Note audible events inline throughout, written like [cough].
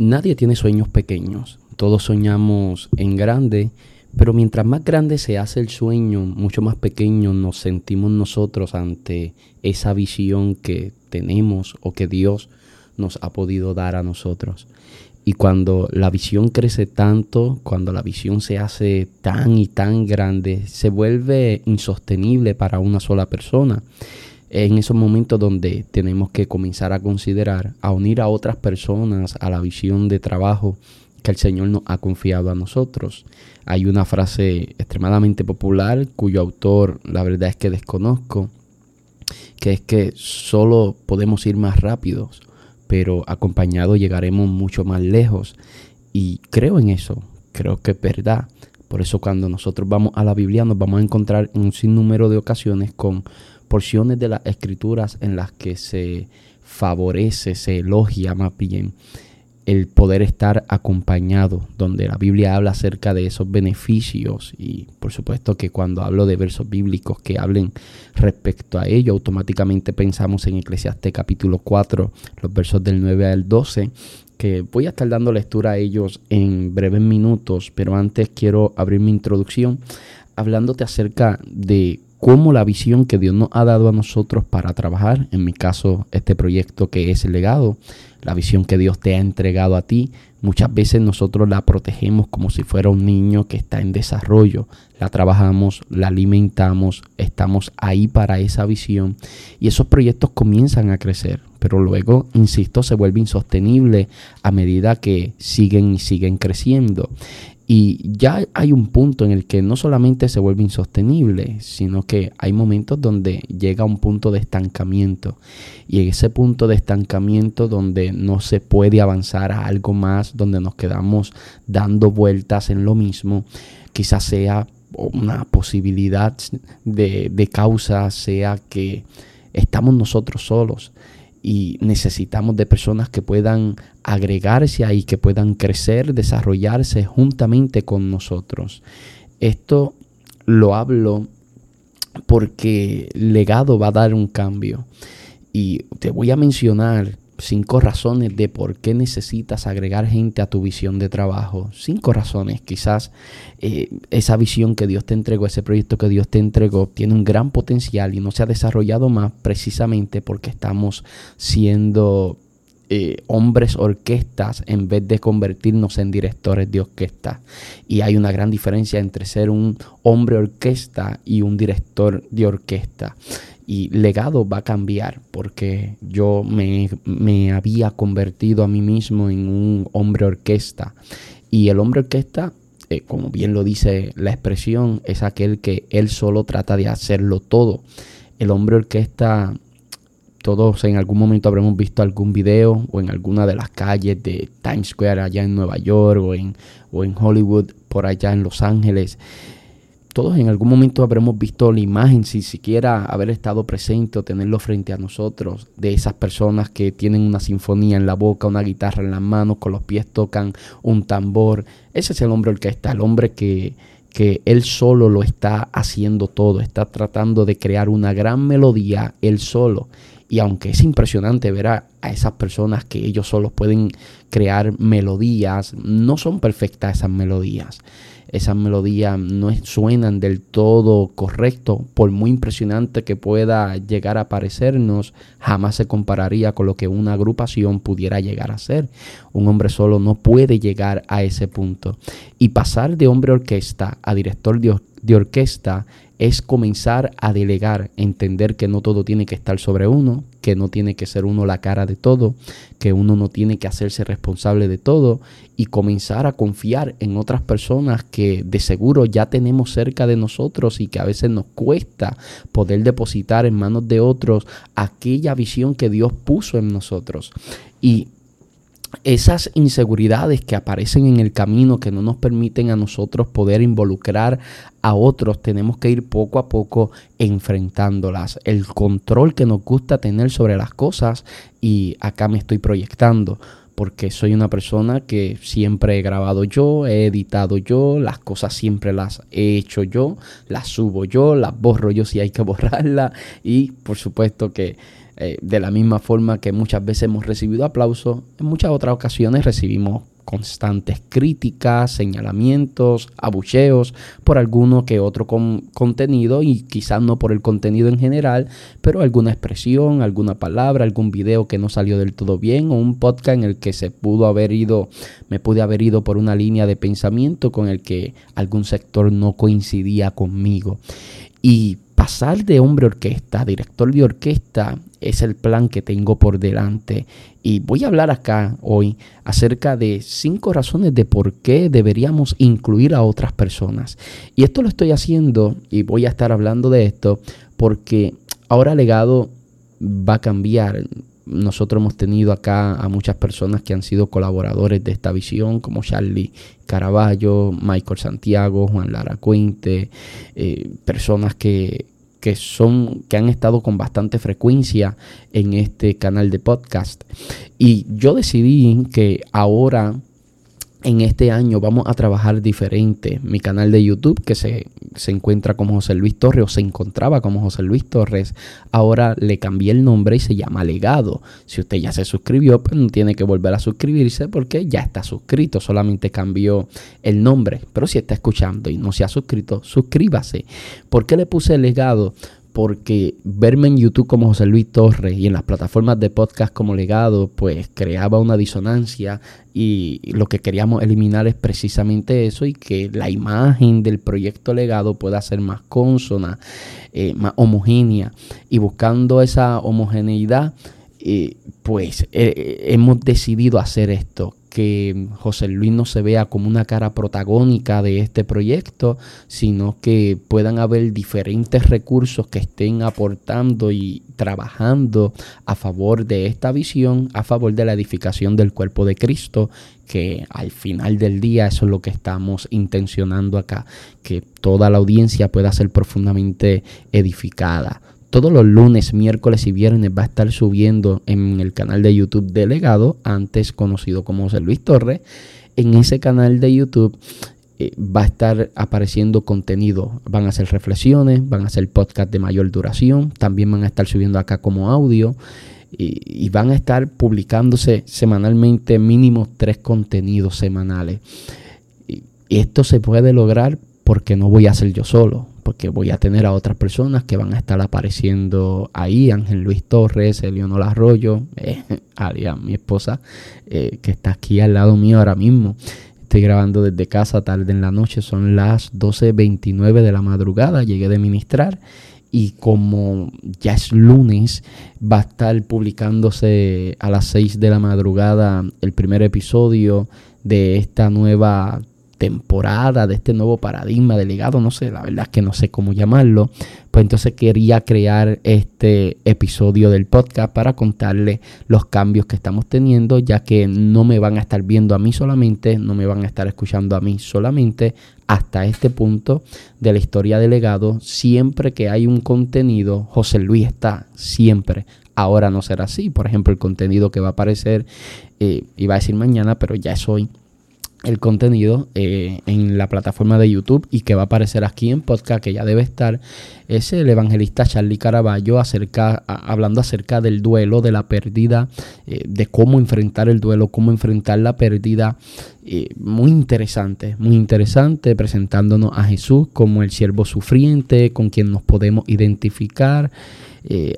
nadie tiene sueños pequeños, todos soñamos en grande, pero mientras más grande se hace el sueño, mucho más pequeño nos sentimos nosotros ante esa visión que tenemos o que Dios nos ha podido dar a nosotros. Y cuando la visión crece tanto, cuando la visión se hace tan y tan grande, se vuelve insostenible para una sola persona. En esos momentos donde tenemos que comenzar a considerar, a unir a otras personas a la visión de trabajo que el Señor nos ha confiado a nosotros. Hay una frase extremadamente popular cuyo autor la verdad es que desconozco, que es que solo podemos ir más rápidos pero acompañados llegaremos mucho más lejos. Y creo en eso, creo que es verdad. Por eso cuando nosotros vamos a la Biblia nos vamos a encontrar en un sinnúmero de ocasiones con porciones de las escrituras en las que se favorece, se elogia más bien el poder estar acompañado, donde la Biblia habla acerca de esos beneficios y por supuesto que cuando hablo de versos bíblicos que hablen respecto a ello, automáticamente pensamos en Eclesiastes capítulo 4, los versos del 9 al 12, que voy a estar dando lectura a ellos en breves minutos, pero antes quiero abrir mi introducción hablándote acerca de cómo la visión que Dios nos ha dado a nosotros para trabajar, en mi caso este proyecto que es el legado, la visión que Dios te ha entregado a ti, muchas veces nosotros la protegemos como si fuera un niño que está en desarrollo, la trabajamos, la alimentamos, estamos ahí para esa visión y esos proyectos comienzan a crecer, pero luego, insisto, se vuelve insostenible a medida que siguen y siguen creciendo. Y ya hay un punto en el que no solamente se vuelve insostenible, sino que hay momentos donde llega un punto de estancamiento. Y en ese punto de estancamiento donde no se puede avanzar a algo más, donde nos quedamos dando vueltas en lo mismo, quizás sea una posibilidad de, de causa, sea que estamos nosotros solos y necesitamos de personas que puedan agregarse ahí, que puedan crecer, desarrollarse juntamente con nosotros. Esto lo hablo porque legado va a dar un cambio. Y te voy a mencionar cinco razones de por qué necesitas agregar gente a tu visión de trabajo. Cinco razones. Quizás eh, esa visión que Dios te entregó, ese proyecto que Dios te entregó, tiene un gran potencial y no se ha desarrollado más precisamente porque estamos siendo eh, hombres orquestas en vez de convertirnos en directores de orquesta. Y hay una gran diferencia entre ser un hombre orquesta y un director de orquesta y legado va a cambiar porque yo me, había convertido a mí mismo en un hombre orquesta. Y el hombre orquesta eh, como bien lo dice la expresión es aquel que él solo trata de hacerlo todo. El hombre orquesta todos en algún momento habremos visto algún video o en alguna de las calles de Times Square allá en Nueva York o en, o en Hollywood por allá en Los Ángeles todos en algún momento habremos visto la imagen, si siquiera haber estado presente o tenerlo frente a nosotros, de esas personas que tienen una sinfonía en la boca, una guitarra en las manos, con los pies tocan un tambor. Ese es el hombre orquesta, el hombre que, que él solo lo está haciendo todo, está tratando de crear una gran melodía él solo. Y aunque es impresionante ver a, a, esas personas que ellos solos pueden crear melodías, no son perfectas esas melodías esas melodías no suenan del todo correcto, por muy impresionante que pueda llegar a parecernos, jamás se compararía con lo que una agrupación pudiera llegar a ser. Un hombre solo no puede llegar a ese punto. Y pasar de hombre orquesta a director de, de orquesta es comenzar a delegar, entender que no todo tiene que estar sobre uno, que no tiene que ser uno la cara de todo, que uno no tiene que hacerse responsable de todo y comenzar a confiar en otras personas que de seguro ya tenemos cerca de nosotros y que a veces nos cuesta poder depositar en manos de otros aquella visión que Dios puso en nosotros. Y esas inseguridades que aparecen en el camino que no nos permiten a nosotros poder involucrar a otros, tenemos que ir poco a poco enfrentándolas. El control que nos gusta tener sobre las cosas y acá me estoy proyectando porque soy una persona que siempre he grabado yo, he editado yo, las cosas siempre las he hecho yo, las subo yo, las borro yo si hay que [laughs] borrarlas y por supuesto que Eh, de la misma forma que muchas veces hemos recibido aplausos, en muchas otras ocasiones recibimos constantes críticas, señalamientos, abucheos por alguno que otro contenido y quizás no por el contenido en general, pero alguna expresión, alguna palabra, algún video que no salió del todo bien o un podcast en el que se pudo haber ido, me pude haber ido por una línea de pensamiento con el que algún sector no coincidía conmigo. Y pasar de hombre orquesta, director de orquesta, es el plan que tengo por delante. Y voy a hablar acá hoy acerca de cinco razones de por qué deberíamos incluir a otras personas. Y esto lo estoy haciendo y voy a estar hablando de esto porque ahora legado va a cambiar. Nosotros hemos tenido acá a muchas personas que han sido colaboradores de esta visión, como Charlie Caraballo, Michael Santiago, Juan Lara Cuente, eh, personas que, que son que han estado con bastante frecuencia en este canal de podcast. Y yo decidí que ahora en este año vamos a trabajar diferente. Mi canal de YouTube, que se, encuentra como José Luis Torres, o se encontraba como José Luis Torres, ahora le cambié el nombre y se llama Legado. Si usted ya se suscribió, pues no tiene que volver a suscribirse porque ya está suscrito, solamente cambió el nombre. Pero si está escuchando y no se ha suscrito, suscríbase. ¿Por qué le puse Legado? Porque verme en YouTube como José Luis Torres y en las plataformas de podcast como legado, pues creaba una disonancia y lo que queríamos eliminar es precisamente eso y que la imagen del proyecto legado pueda ser más consona, eh, más homogénea y buscando esa homogeneidad. Eh, pues eh, hemos decidido hacer esto, que José Luis no se vea como una cara protagónica de este proyecto, sino que puedan haber diferentes recursos que estén aportando y trabajando a favor de esta visión, a favor de la edificación del cuerpo de Cristo, que al final del día eso es lo que estamos intencionando acá, que toda la audiencia pueda ser profundamente edificada todos los lunes, miércoles y viernes va a estar subiendo en el canal de YouTube Delegado, antes conocido como José Luis Torres. En ese canal de YouTube eh, va a estar apareciendo contenido. Van a ser reflexiones, van a ser podcast de mayor duración, también van a estar subiendo acá como audio y, y van a estar publicándose semanalmente mínimo tres contenidos semanales. Y esto se puede lograr porque no voy a ser yo solo porque voy a tener a otras personas que van a estar apareciendo ahí, Ángel Luis Torres, Eleonora Arroyo, eh, [laughs] mi esposa, eh, que está aquí al lado mío ahora mismo. Estoy grabando desde casa tarde en la noche, son las 12.29 de la madrugada, llegué de ministrar y como ya es lunes, va a estar publicándose a las 6 de la madrugada el primer episodio de esta nueva temporada, de este nuevo paradigma de legado, no sé, la verdad es que no sé cómo llamarlo, pues entonces quería crear este episodio del podcast para contarle los cambios que estamos teniendo, ya que no me van a estar viendo a mí solamente, no me van a estar escuchando a mí solamente hasta este punto de la historia de legado, siempre que hay un contenido, José Luis está siempre ahora no será así. Por ejemplo, el contenido que va a aparecer, eh, iba a decir mañana, pero ya es hoy, el contenido eh, en la plataforma de YouTube y que va a aparecer aquí en podcast, que ya debe estar, es el evangelista Charlie Caraballo acerca, hablando acerca del duelo, de la pérdida, eh, de cómo enfrentar el duelo, cómo enfrentar la pérdida. Eh, muy interesante, muy interesante, presentándonos a Jesús como el siervo sufriente, con quien nos podemos identificar,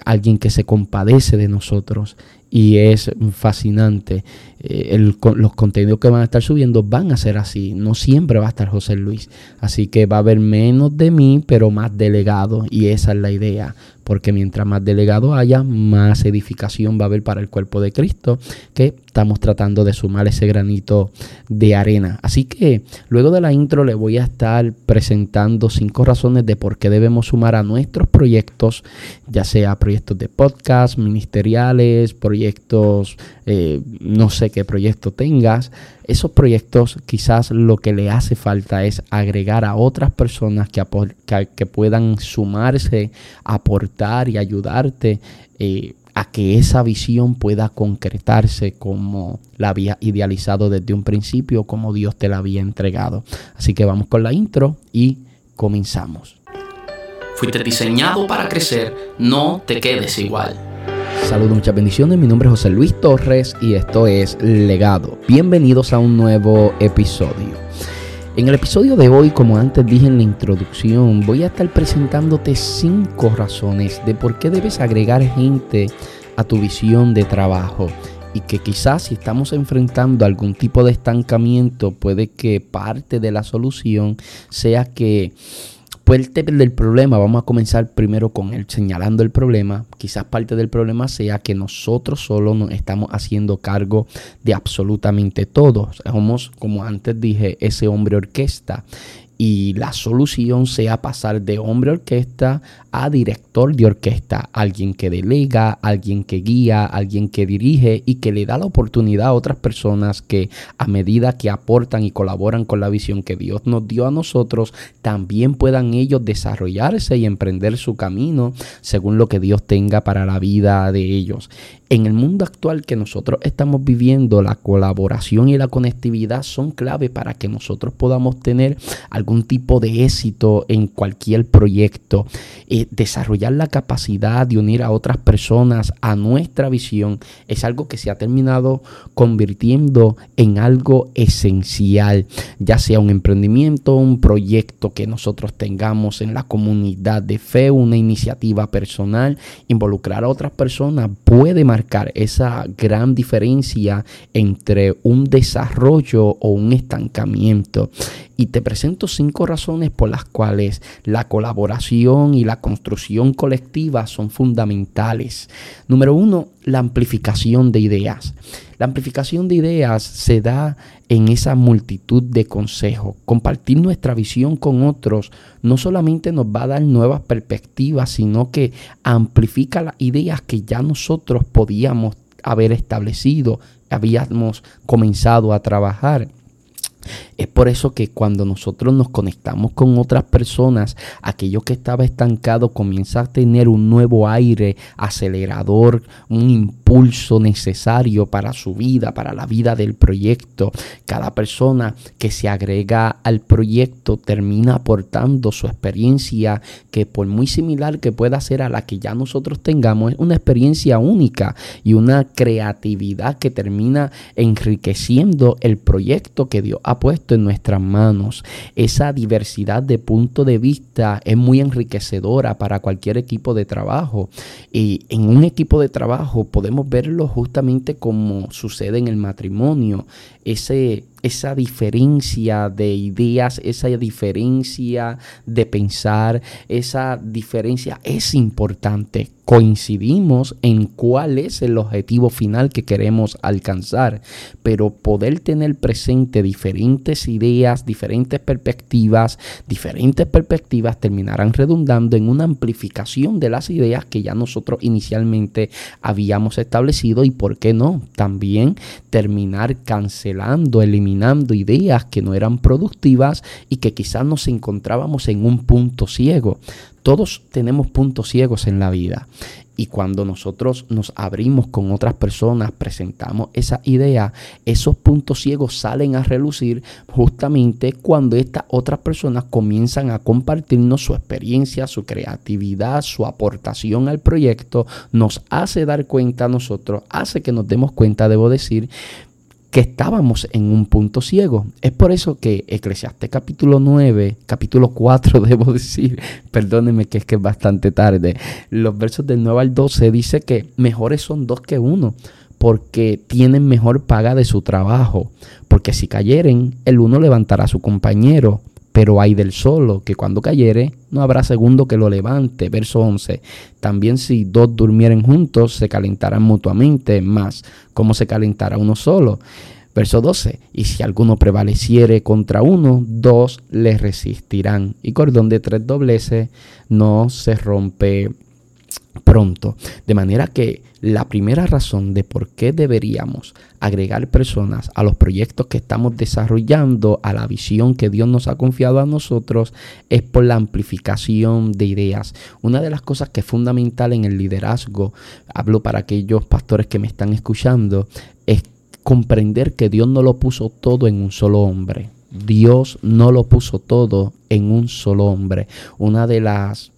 alguien que se compadece de nosotros y es fascinante. Eh, los contenidos que van a estar subiendo van a ser así. No siempre va a estar José Luis. Así que va a haber menos de mí, pero más delegado. Y esa es la idea porque mientras más delegado haya, más edificación va a haber para el cuerpo de Cristo, que estamos tratando de sumar ese granito de arena. Así que luego de la intro le voy a estar presentando cinco razones de por qué debemos sumar a nuestros proyectos, ya sea proyectos de podcast, ministeriales, proyectos, eh, no sé qué proyecto tengas, esos proyectos quizás lo que le hace falta es agregar a otras personas que, puedan sumarse, aportar y ayudarte eh, a que esa visión pueda concretarse como la había idealizado desde un principio, como Dios te la había entregado. Así que vamos con la intro y comenzamos. Fuiste diseñado para crecer, no te quedes igual. Saludos, muchas bendiciones. Mi nombre es José Luis Torres y esto es Legado. Bienvenidos a un nuevo episodio. En el episodio de hoy, como antes dije en la introducción, voy a estar presentándote cinco razones de por qué debes agregar gente a tu visión de trabajo y que quizás si estamos enfrentando algún tipo de estancamiento, puede que parte de la solución sea que parte del problema, vamos a comenzar primero con él señalando el problema. Quizás parte del problema sea que nosotros solo nos estamos haciendo cargo de absolutamente todo. Somos, como antes dije, ese hombre orquesta y la solución sea pasar de hombre orquesta a director de orquesta, alguien que delega, alguien que guía, alguien que dirige y que le da la oportunidad a otras personas que a medida que aportan y colaboran con la visión que Dios nos dio a nosotros, también puedan ellos desarrollarse y emprender su camino según lo que Dios tenga para la vida de ellos. En el mundo actual que nosotros estamos viviendo, la colaboración y la conectividad son clave para que nosotros podamos tener algún tipo de éxito en cualquier proyecto. Eh, desarrollar la capacidad de unir a otras personas a nuestra visión es algo que se ha terminado convirtiendo en algo esencial, ya sea un emprendimiento, un proyecto que nosotros tengamos en la comunidad de fe, una iniciativa personal, involucrar a otras personas puede marcar esa gran diferencia entre un desarrollo o un estancamiento. Y te presento cinco razones por las cuales la colaboración y la construcción colectiva son fundamentales. Número uno, la amplificación de ideas. La amplificación de ideas se da en esa multitud de consejos. Compartir nuestra visión con otros no solamente nos va a dar nuevas perspectivas, sino que amplifica las ideas que ya nosotros podíamos haber establecido, habíamos comenzado a trabajar. Es por eso que cuando nosotros nos conectamos con otras personas, aquello que estaba estancado comienza a tener un nuevo aire acelerador, un impulso necesario para su vida, para la vida del proyecto. Cada persona que se agrega al proyecto termina aportando su experiencia que por muy similar que pueda ser a la que ya nosotros tengamos, es una experiencia única y una creatividad que termina enriqueciendo el proyecto que Dios ha puesto en nuestras manos. Esa diversidad de punto de vista es muy enriquecedora para cualquier equipo de trabajo. Y en un equipo de trabajo podemos verlo justamente como sucede en el matrimonio. Ese esa diferencia de ideas, esa diferencia de pensar, esa diferencia es importante. Coincidimos en cuál es el objetivo final que queremos alcanzar, pero poder tener presente diferentes ideas, diferentes perspectivas, diferentes perspectivas terminarán redundando en una amplificación de las ideas que ya nosotros inicialmente habíamos establecido y, ¿por qué no? También terminar cancelando, eliminando ideas que no eran productivas y que quizás nos encontrábamos en un punto ciego. Todos tenemos puntos ciegos en la vida. Y cuando nosotros nos abrimos con otras personas, presentamos esa idea, esos puntos ciegos salen a relucir justamente cuando estas otras personas comienzan a compartirnos su experiencia, su creatividad, su aportación al proyecto, nos hace dar cuenta a nosotros, hace que nos demos cuenta, debo decir, que estábamos en un punto ciego. Es por eso que Eclesiastes capítulo 9, capítulo 4, [laughs] debo decir, perdónenme que es que es bastante tarde, los versos del 9 al 12 dice que mejores son dos que uno, porque tienen mejor paga de su trabajo, porque si cayeren, el uno levantará a su compañero pero hay del solo, que cuando cayere no habrá segundo que lo levante. Verso 11. También si dos durmieren juntos, se calentarán mutuamente, más como se calentará uno solo. Verso 12. Y si alguno prevaleciere contra uno, dos le resistirán. Y cordón de tres dobleces no se rompe pronto. De manera que la primera razón de por qué deberíamos agregar personas a los proyectos que estamos desarrollando, a la visión que Dios nos ha confiado a nosotros, es por la amplificación de ideas. Una de las cosas que es fundamental en el liderazgo, hablo para aquellos pastores que me están escuchando, es comprender que Dios no lo puso todo en un solo hombre. Dios no lo puso todo en un solo hombre. Una de las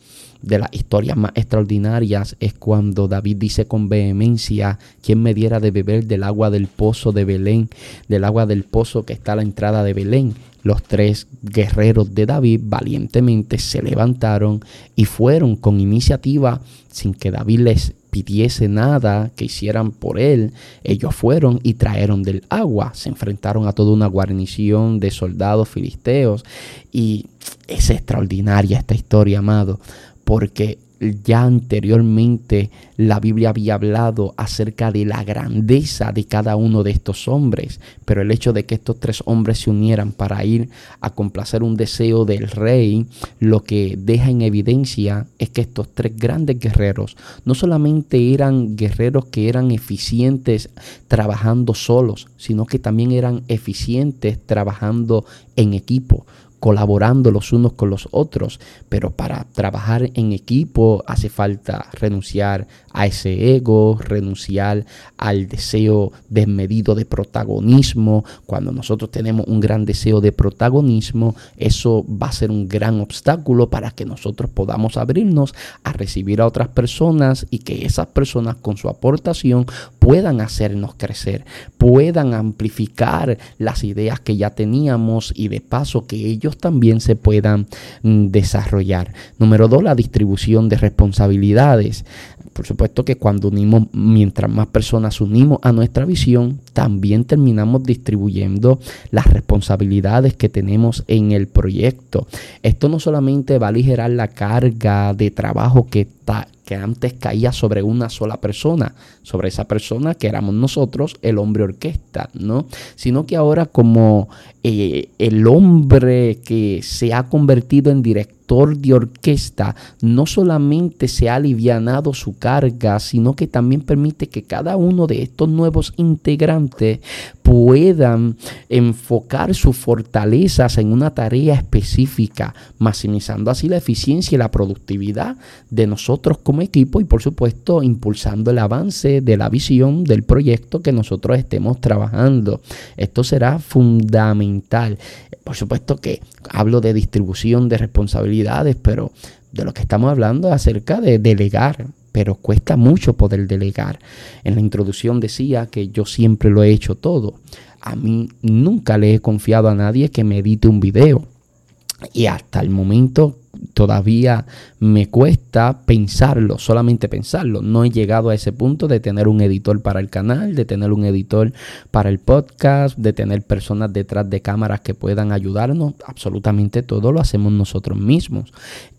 de las historias más extraordinarias es cuando David dice con vehemencia, ¿quién me diera de beber del agua del pozo de Belén, del agua del pozo que está a la entrada de Belén? Los tres guerreros de David valientemente se levantaron y fueron con iniciativa sin que David les pidiese nada que hicieran por él. Ellos fueron y trajeron del agua. Se enfrentaron a toda una guarnición de soldados filisteos. Y es extraordinaria esta historia, amado, porque ya anteriormente la Biblia había hablado acerca de la grandeza de cada uno de estos hombres, pero el hecho de que estos tres hombres se unieran para ir a complacer un deseo del rey, lo que deja en evidencia es que estos tres grandes guerreros no solamente eran guerreros que eran eficientes trabajando solos, sino que también eran eficientes trabajando en equipo colaborando los unos con los otros, pero para trabajar en equipo hace falta renunciar a ese ego, renunciar al deseo desmedido de protagonismo. Cuando nosotros tenemos un gran deseo de protagonismo, eso va a ser un gran obstáculo para que nosotros podamos abrirnos a recibir a otras personas y que esas personas con su aportación puedan hacernos crecer, puedan amplificar las ideas que ya teníamos y de paso que ellos también se puedan mm, desarrollar. Número dos, la distribución de responsabilidades. Por supuesto que cuando unimos, mientras más personas unimos a nuestra visión, también terminamos distribuyendo las responsabilidades que tenemos en el proyecto. Esto no solamente va a aligerar la carga de trabajo que, que antes caía sobre una sola persona, sobre esa persona que éramos nosotros, el hombre orquesta, ¿no? Sino que ahora como eh, el hombre que se ha convertido en director de orquesta no solamente se ha alivianado su carga, sino que también permite que cada uno de estos nuevos integrantes puedan enfocar sus fortalezas en una tarea específica, maximizando así la eficiencia y la productividad de nosotros como equipo y por supuesto impulsando el avance de la visión del proyecto que nosotros estemos trabajando. Esto será fundamental. Por supuesto que hablo de distribución de pero de lo que estamos hablando es acerca de delegar pero cuesta mucho poder delegar. En la introducción decía que yo siempre lo he hecho todo. A mí nunca le he confiado a nadie que me edite un video. Y hasta el momento todavía me cuesta pensarlo, solamente pensarlo. No he llegado a ese punto de tener un editor para el canal, de tener un editor para el podcast, de tener personas detrás de cámaras que puedan ayudarnos. Absolutamente todo lo hacemos nosotros mismos.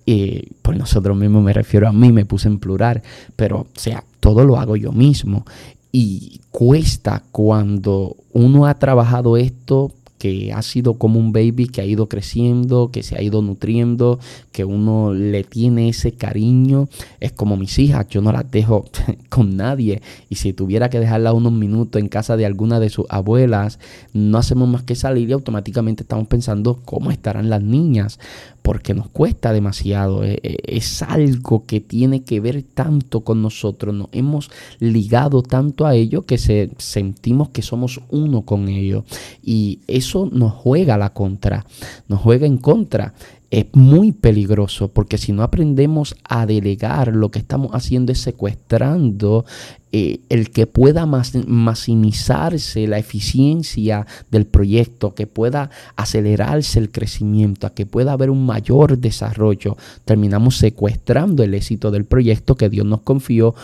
Y por nosotros mismos me refiero a mí, me puse en plural, pero o sea, todo lo hago yo mismo. Y cuesta cuando uno ha trabajado esto que ha sido como un baby que ha ido creciendo, que se ha ido nutriendo, que uno le tiene ese cariño. Es como mis hijas, yo no las dejo [laughs] con nadie. Y si tuviera que dejarla unos minutos en casa de alguna de sus abuelas, no hacemos más que salir y automáticamente estamos pensando cómo estarán las niñas porque nos cuesta demasiado. E, e, es, algo que tiene que ver tanto con nosotros. Nos hemos ligado tanto a ello que se, sentimos que somos uno con ello. Y eso nos juega a la contra, nos juega en contra es muy peligroso porque si no aprendemos a delegar, lo que estamos haciendo es secuestrando eh, el que pueda maximizarse la eficiencia del proyecto, que pueda acelerarse el crecimiento, a que pueda haber un mayor desarrollo. Terminamos secuestrando el éxito del proyecto que Dios nos confió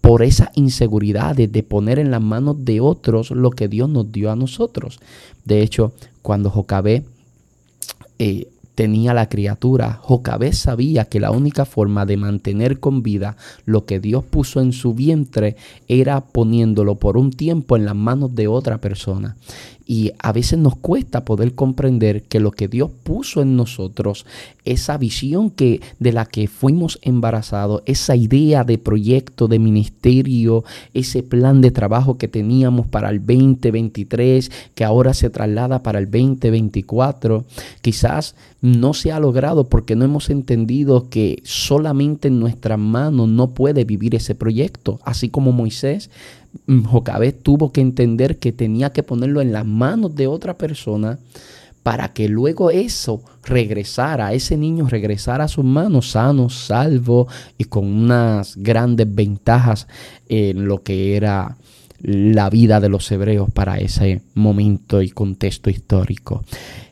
por esa inseguridad de poner en las manos de otros lo que Dios nos dio a nosotros. De hecho, cuando Jocabé eh, tenía la criatura, Jocabé sabía que la única forma de mantener con vida lo que Dios puso en su vientre era poniéndolo por un tiempo en las manos de otra persona. Y a veces nos cuesta poder comprender que lo que Dios puso en nosotros, esa visión que de la que fuimos embarazados, esa idea de proyecto de ministerio, ese plan de trabajo que teníamos para el 2023, que ahora se traslada para el 2024, quizás no se ha logrado porque no hemos entendido que solamente en nuestras manos no puede vivir ese proyecto, así como Moisés Jocabé tuvo que entender que tenía que ponerlo en las manos de otra persona para que luego eso regresara, ese niño regresara a sus manos sano, salvo y con unas grandes ventajas en lo que era la vida de los hebreos para ese momento y contexto histórico.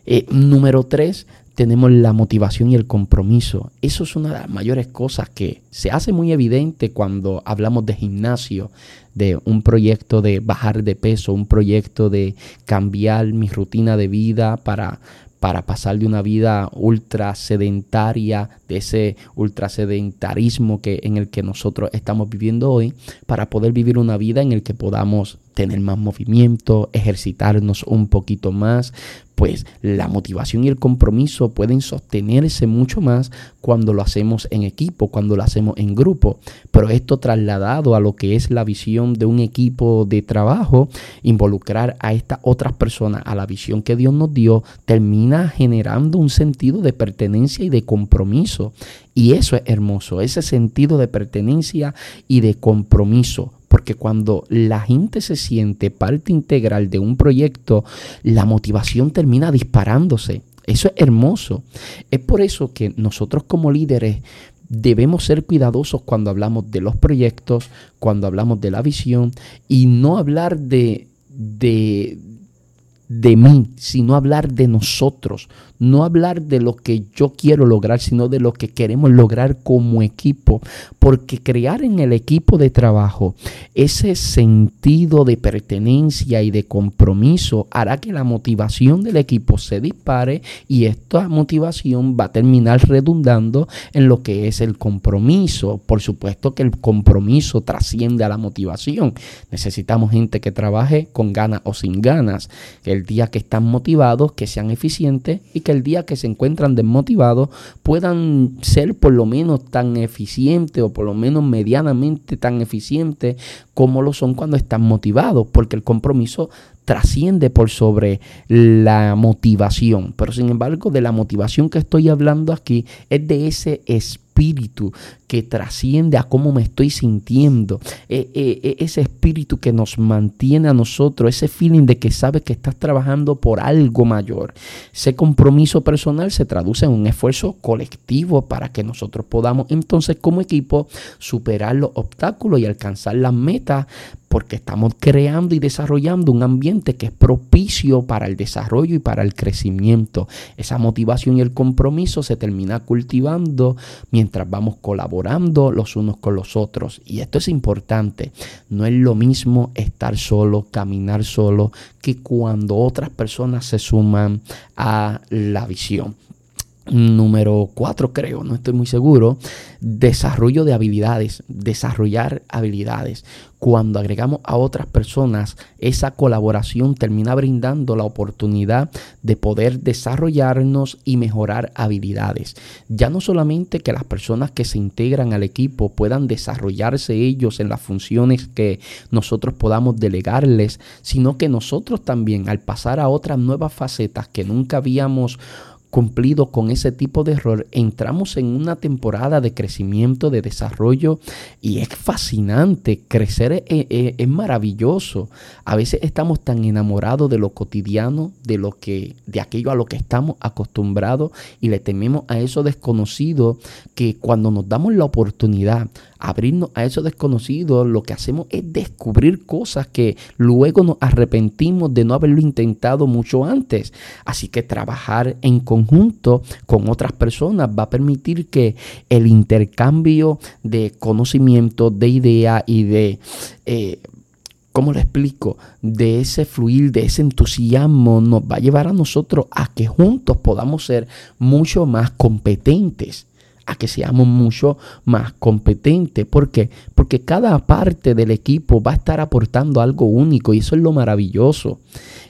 Eh, número tres, tenemos la motivación y el compromiso. Eso es una de las mayores cosas que se hace muy evidente cuando hablamos de gimnasio, de un proyecto de bajar de peso, un proyecto de cambiar mi rutina de vida para para pasar de una vida ultra sedentaria, de ese ultra sedentarismo que, en el que nosotros estamos viviendo hoy, para poder vivir una vida en el que podamos tener más movimiento, ejercitarnos un poquito más, pues la motivación y el compromiso pueden sostenerse mucho más cuando lo hacemos en equipo, cuando lo hacemos en grupo. Pero esto trasladado a lo que es la visión de un equipo de trabajo, involucrar a estas otras personas a la visión que Dios nos dio, termina generando un sentido de pertenencia y de compromiso. Y eso es hermoso, ese sentido de pertenencia y de compromiso porque cuando la gente se siente parte integral de un proyecto, la motivación termina disparándose. Eso es hermoso. Es por eso que nosotros como líderes debemos ser cuidadosos cuando hablamos de los proyectos, cuando hablamos de la visión y no hablar de, de, de mí, sino hablar de nosotros, no hablar de lo que yo quiero lograr, sino de lo que queremos lograr como equipo, porque crear en el equipo de trabajo ese sentido de pertenencia y de compromiso hará que la motivación del equipo se dispare y esta motivación va a terminar redundando en lo que es el compromiso. Por supuesto que el compromiso trasciende a la motivación. Necesitamos gente que trabaje con ganas o sin ganas, el día que están motivados, que sean eficientes y que el día que se encuentran desmotivados puedan ser por lo menos tan eficientes o por lo menos medianamente tan eficientes como lo son cuando están motivados, porque el compromiso trasciende por sobre la motivación. Pero sin embargo, de la motivación que estoy hablando aquí es de ese espíritu que trasciende a cómo me estoy sintiendo, e, e, e, ese espíritu que nos mantiene a nosotros, ese feeling de que sabes que estás trabajando por algo mayor. Ese compromiso personal se traduce en un esfuerzo colectivo para que nosotros podamos entonces como equipo superar los obstáculos y alcanzar las metas porque estamos creando y desarrollando un ambiente que es propicio para el desarrollo y para el crecimiento. Esa motivación y el compromiso se termina cultivando mientras vamos colaborando los unos con los otros. Y esto es importante. No es lo mismo estar solo, caminar solo, que cuando otras personas se suman a la visión número cuatro creo, no estoy muy seguro, desarrollo de habilidades, desarrollar habilidades. Cuando agregamos a otras personas, esa colaboración termina brindando la oportunidad de poder desarrollarnos y mejorar habilidades. Ya no solamente que las personas que se integran al equipo puedan desarrollarse ellos en las funciones que nosotros podamos delegarles, sino que nosotros también al pasar a otras nuevas facetas que nunca habíamos cumplido con ese tipo de error, entramos en una temporada de crecimiento, de desarrollo y es fascinante. Crecer es, maravilloso. A veces estamos tan enamorados de lo cotidiano, de lo que, de aquello a lo que estamos acostumbrados y le tememos a eso desconocido que cuando nos damos la oportunidad abrirnos a eso desconocido, lo que hacemos es descubrir cosas que luego nos arrepentimos de no haberlo intentado mucho antes. Así que trabajar en conjunto con otras personas va a permitir que el intercambio de conocimiento, de idea y de... Eh, ¿cómo lo explico? De ese fluir, de ese entusiasmo, nos va a llevar a nosotros a que juntos podamos ser mucho más competentes a que seamos mucho más competentes. ¿Por qué? Porque cada parte del equipo va a estar aportando algo único y eso es lo maravilloso,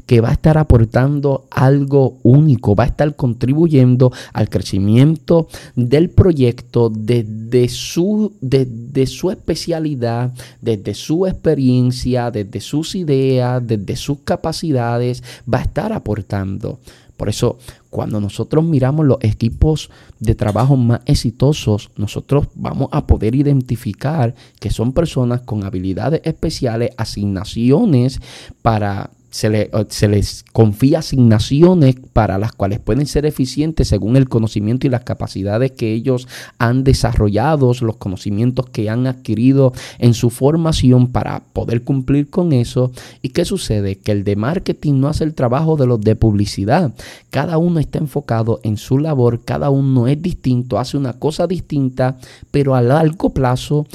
que va a estar aportando algo único, va a estar contribuyendo al crecimiento del proyecto desde su, desde su especialidad, desde su experiencia, desde sus ideas, desde sus capacidades, va a estar aportando. Por eso, cuando nosotros miramos los equipos de trabajo más exitosos, nosotros vamos a poder identificar que son personas con habilidades especiales, asignaciones para se, les confía asignaciones para las cuales pueden ser eficientes según el conocimiento y las capacidades que ellos han desarrollado, los conocimientos que han adquirido en su formación para poder cumplir con eso. ¿Y qué sucede? Que el de marketing no hace el trabajo de los de publicidad. Cada uno está enfocado en su labor, cada uno es distinto, hace una cosa distinta, pero a largo plazo,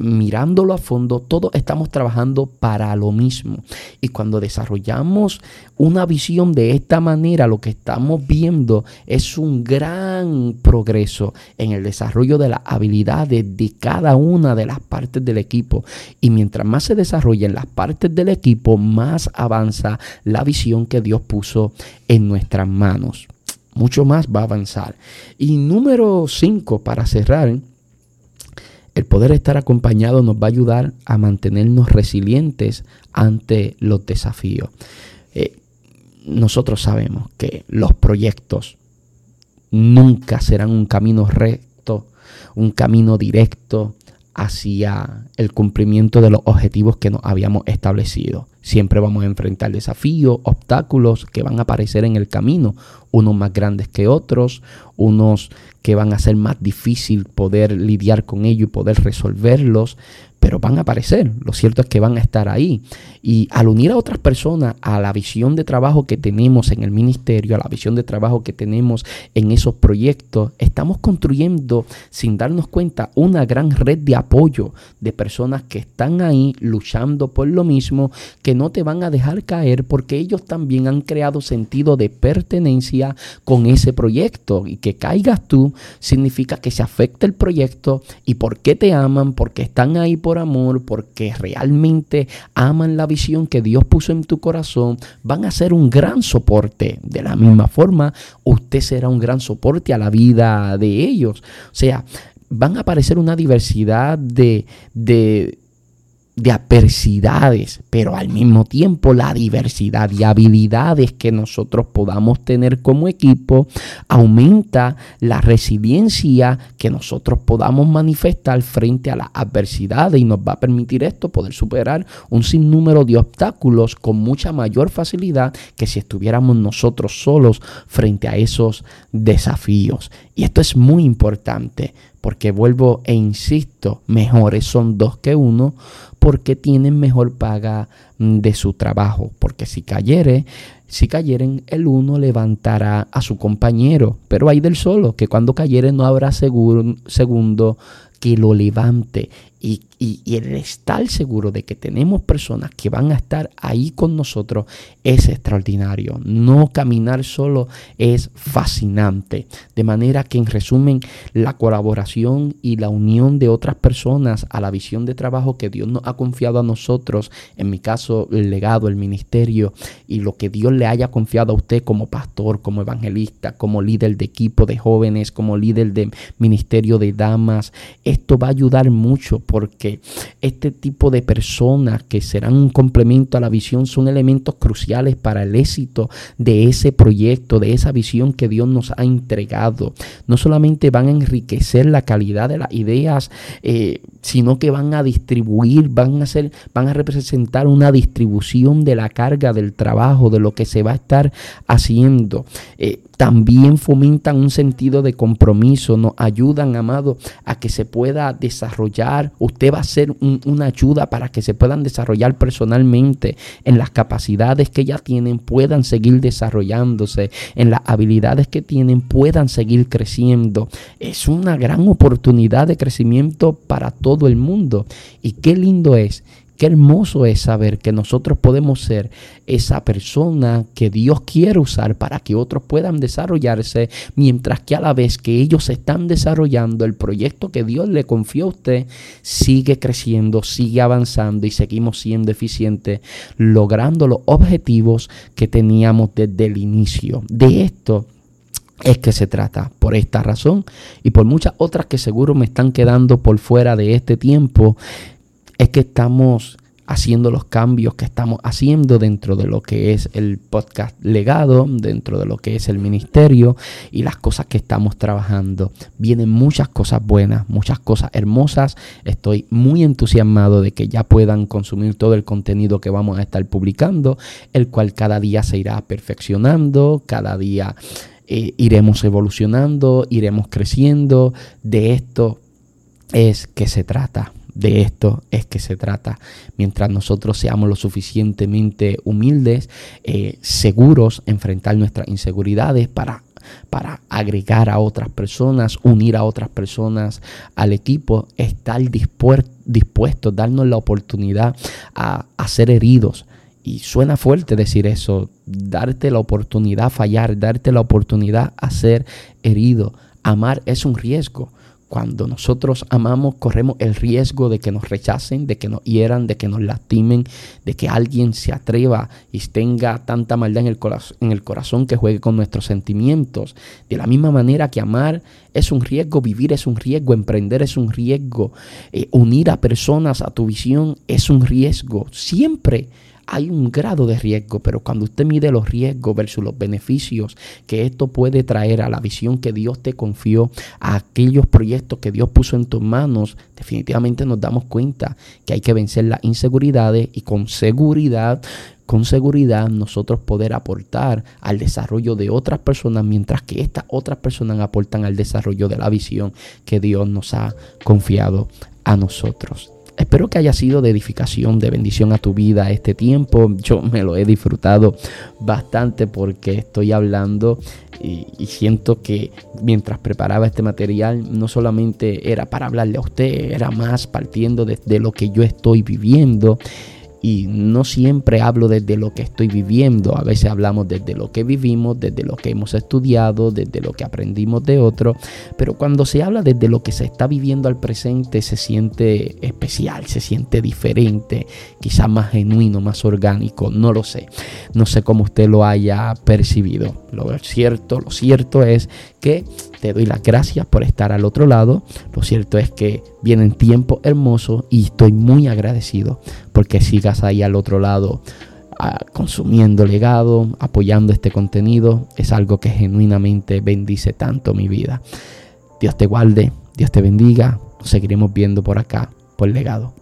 mirándolo a fondo, todos estamos trabajando para lo mismo. Y cuando desarrollamos una visión de esta manera, lo que estamos viendo es un gran progreso en el desarrollo de las habilidades de cada una de las partes del equipo. Y mientras más se desarrollen las partes del equipo, más avanza la visión que Dios puso en nuestras manos. Mucho más va a avanzar. Y número 5, para cerrar, el poder estar acompañado nos va a ayudar a mantenernos resilientes ante los desafíos. Eh, nosotros sabemos que los proyectos nunca serán un camino recto, un camino directo hacia el cumplimiento de los objetivos que nos habíamos establecido. Siempre vamos a enfrentar desafíos, obstáculos que van a aparecer en el camino, unos más grandes que otros, unos que van a ser más difícil poder lidiar con ellos y poder resolverlos, pero van a aparecer. Lo cierto es que van a estar ahí. Y al unir a otras personas a la visión de trabajo que tenemos en el ministerio, a la visión de trabajo que tenemos en esos proyectos, estamos construyendo, sin darnos cuenta, una gran red de apoyo de personas que están ahí luchando por lo mismo, que no te van a dejar caer porque ellos también han creado sentido de pertenencia con ese proyecto. Y que caigas tú significa que se afecta el proyecto y por qué te aman, porque están ahí por amor, porque realmente aman la visión que Dios puso en tu corazón, van a ser un gran soporte. De la misma forma, usted será un gran soporte a la vida de ellos. O sea, van a aparecer una diversidad de, de de adversidades, pero al mismo tiempo la diversidad de habilidades que nosotros podamos tener como equipo aumenta la resiliencia que nosotros podamos manifestar frente a las adversidades y nos va a permitir esto poder superar un sinnúmero de obstáculos con mucha mayor facilidad que si estuviéramos nosotros solos frente a esos desafíos. Y esto es muy importante porque vuelvo e insisto, mejores son dos que uno, porque tienen mejor paga mm, de su trabajo. Porque si cayere, si cayeren, el uno levantará a su compañero. Pero hay del solo, que cuando cayere no habrá segundo que lo levante y, el estar seguro de que tenemos personas que van a estar ahí con nosotros es extraordinario. No caminar solo es fascinante. De manera que en resumen, la colaboración y la unión de otras personas a la visión de trabajo que Dios nos ha confiado a nosotros, en mi caso el legado, el ministerio y lo que Dios le haya confiado a usted como pastor, como evangelista, como líder de equipo de jóvenes, como líder de ministerio de damas, esto va a ayudar mucho porque este tipo de personas que serán un complemento a la visión son elementos cruciales para el éxito de ese proyecto, de esa visión que Dios nos ha entregado. No solamente van a enriquecer la calidad de las ideas, eh, sino que van a distribuir, van a ser, van a representar una distribución de la carga del trabajo, de lo que se va a estar haciendo. Eh, también fomentan un sentido de compromiso, nos ayudan, amado, a que se pueda desarrollar. Usted va a ser una ayuda para que se puedan desarrollar personalmente en las capacidades que ya tienen, puedan seguir desarrollándose, en las habilidades que tienen, puedan seguir creciendo. Es una gran oportunidad de crecimiento para todo el mundo. Y qué lindo es Qué hermoso es saber que nosotros podemos ser esa persona que Dios quiere usar para que otros puedan desarrollarse, mientras que a la vez que ellos están desarrollando el proyecto que Dios le confió a usted, sigue creciendo, sigue avanzando y seguimos siendo eficientes, logrando los objetivos que teníamos desde el inicio. De esto es que se trata. Por esta razón y por muchas otras que seguro me están quedando por fuera de este tiempo, es que estamos haciendo los cambios que estamos haciendo dentro de lo que es el podcast legado, dentro de lo que es el ministerio y las cosas que estamos trabajando. Vienen muchas cosas buenas, muchas cosas hermosas. Estoy muy entusiasmado de que ya puedan consumir todo el contenido que vamos a estar publicando, el cual cada día se irá perfeccionando, cada día eh, iremos evolucionando, iremos creciendo. De esto es que se trata de esto es que se trata. Mientras nosotros seamos lo suficientemente humildes, eh, seguros, enfrentar nuestras inseguridades para, para agregar a otras personas, unir a otras personas al equipo, estar dispuestos, darnos la oportunidad a, a ser heridos. Y suena fuerte decir eso, darte la oportunidad a fallar, darte la oportunidad a ser herido. Amar es un riesgo. Cuando nosotros amamos, corremos el riesgo de que nos rechacen, de que nos hieran, de que nos lastimen, de que alguien se atreva y tenga tanta maldad en el, corazón, en el corazón que juegue con nuestros sentimientos. De la misma manera que amar es un riesgo, vivir es un riesgo, emprender es un riesgo, eh, unir a personas a tu visión es un riesgo. Siempre hay un grado de riesgo, pero cuando usted mide los riesgos versus los beneficios que esto puede traer a la visión que Dios te confió, a aquellos proyectos que Dios puso en tus manos, definitivamente nos damos cuenta que hay que vencer las inseguridades y con seguridad con seguridad nosotros poder aportar al desarrollo de otras personas mientras que estas otras personas aportan al desarrollo de la visión que Dios nos ha confiado a nosotros. Espero que haya sido de edificación, de bendición a tu vida este tiempo. Yo me lo he disfrutado bastante porque estoy hablando y, siento que mientras preparaba este material no solamente era para hablarle a usted, era más partiendo de, de lo que yo estoy viviendo y no siempre hablo desde lo que estoy viviendo, a veces hablamos desde lo que vivimos, desde lo que hemos estudiado, desde lo que aprendimos de otro, pero cuando se habla desde lo que se está viviendo al presente se siente especial, se siente diferente, quizás más genuino, más orgánico, no lo sé, no sé cómo usted lo haya percibido. Lo cierto, lo cierto es que te doy las gracias por estar al otro lado. Lo cierto es que vienen tiempos hermosos y estoy muy agradecido porque sigas ahí al otro lado ah, consumiendo legado, apoyando este contenido. Es algo que genuinamente bendice tanto mi vida. Dios te guarde, Dios te bendiga. Nos seguiremos viendo por acá, por legado.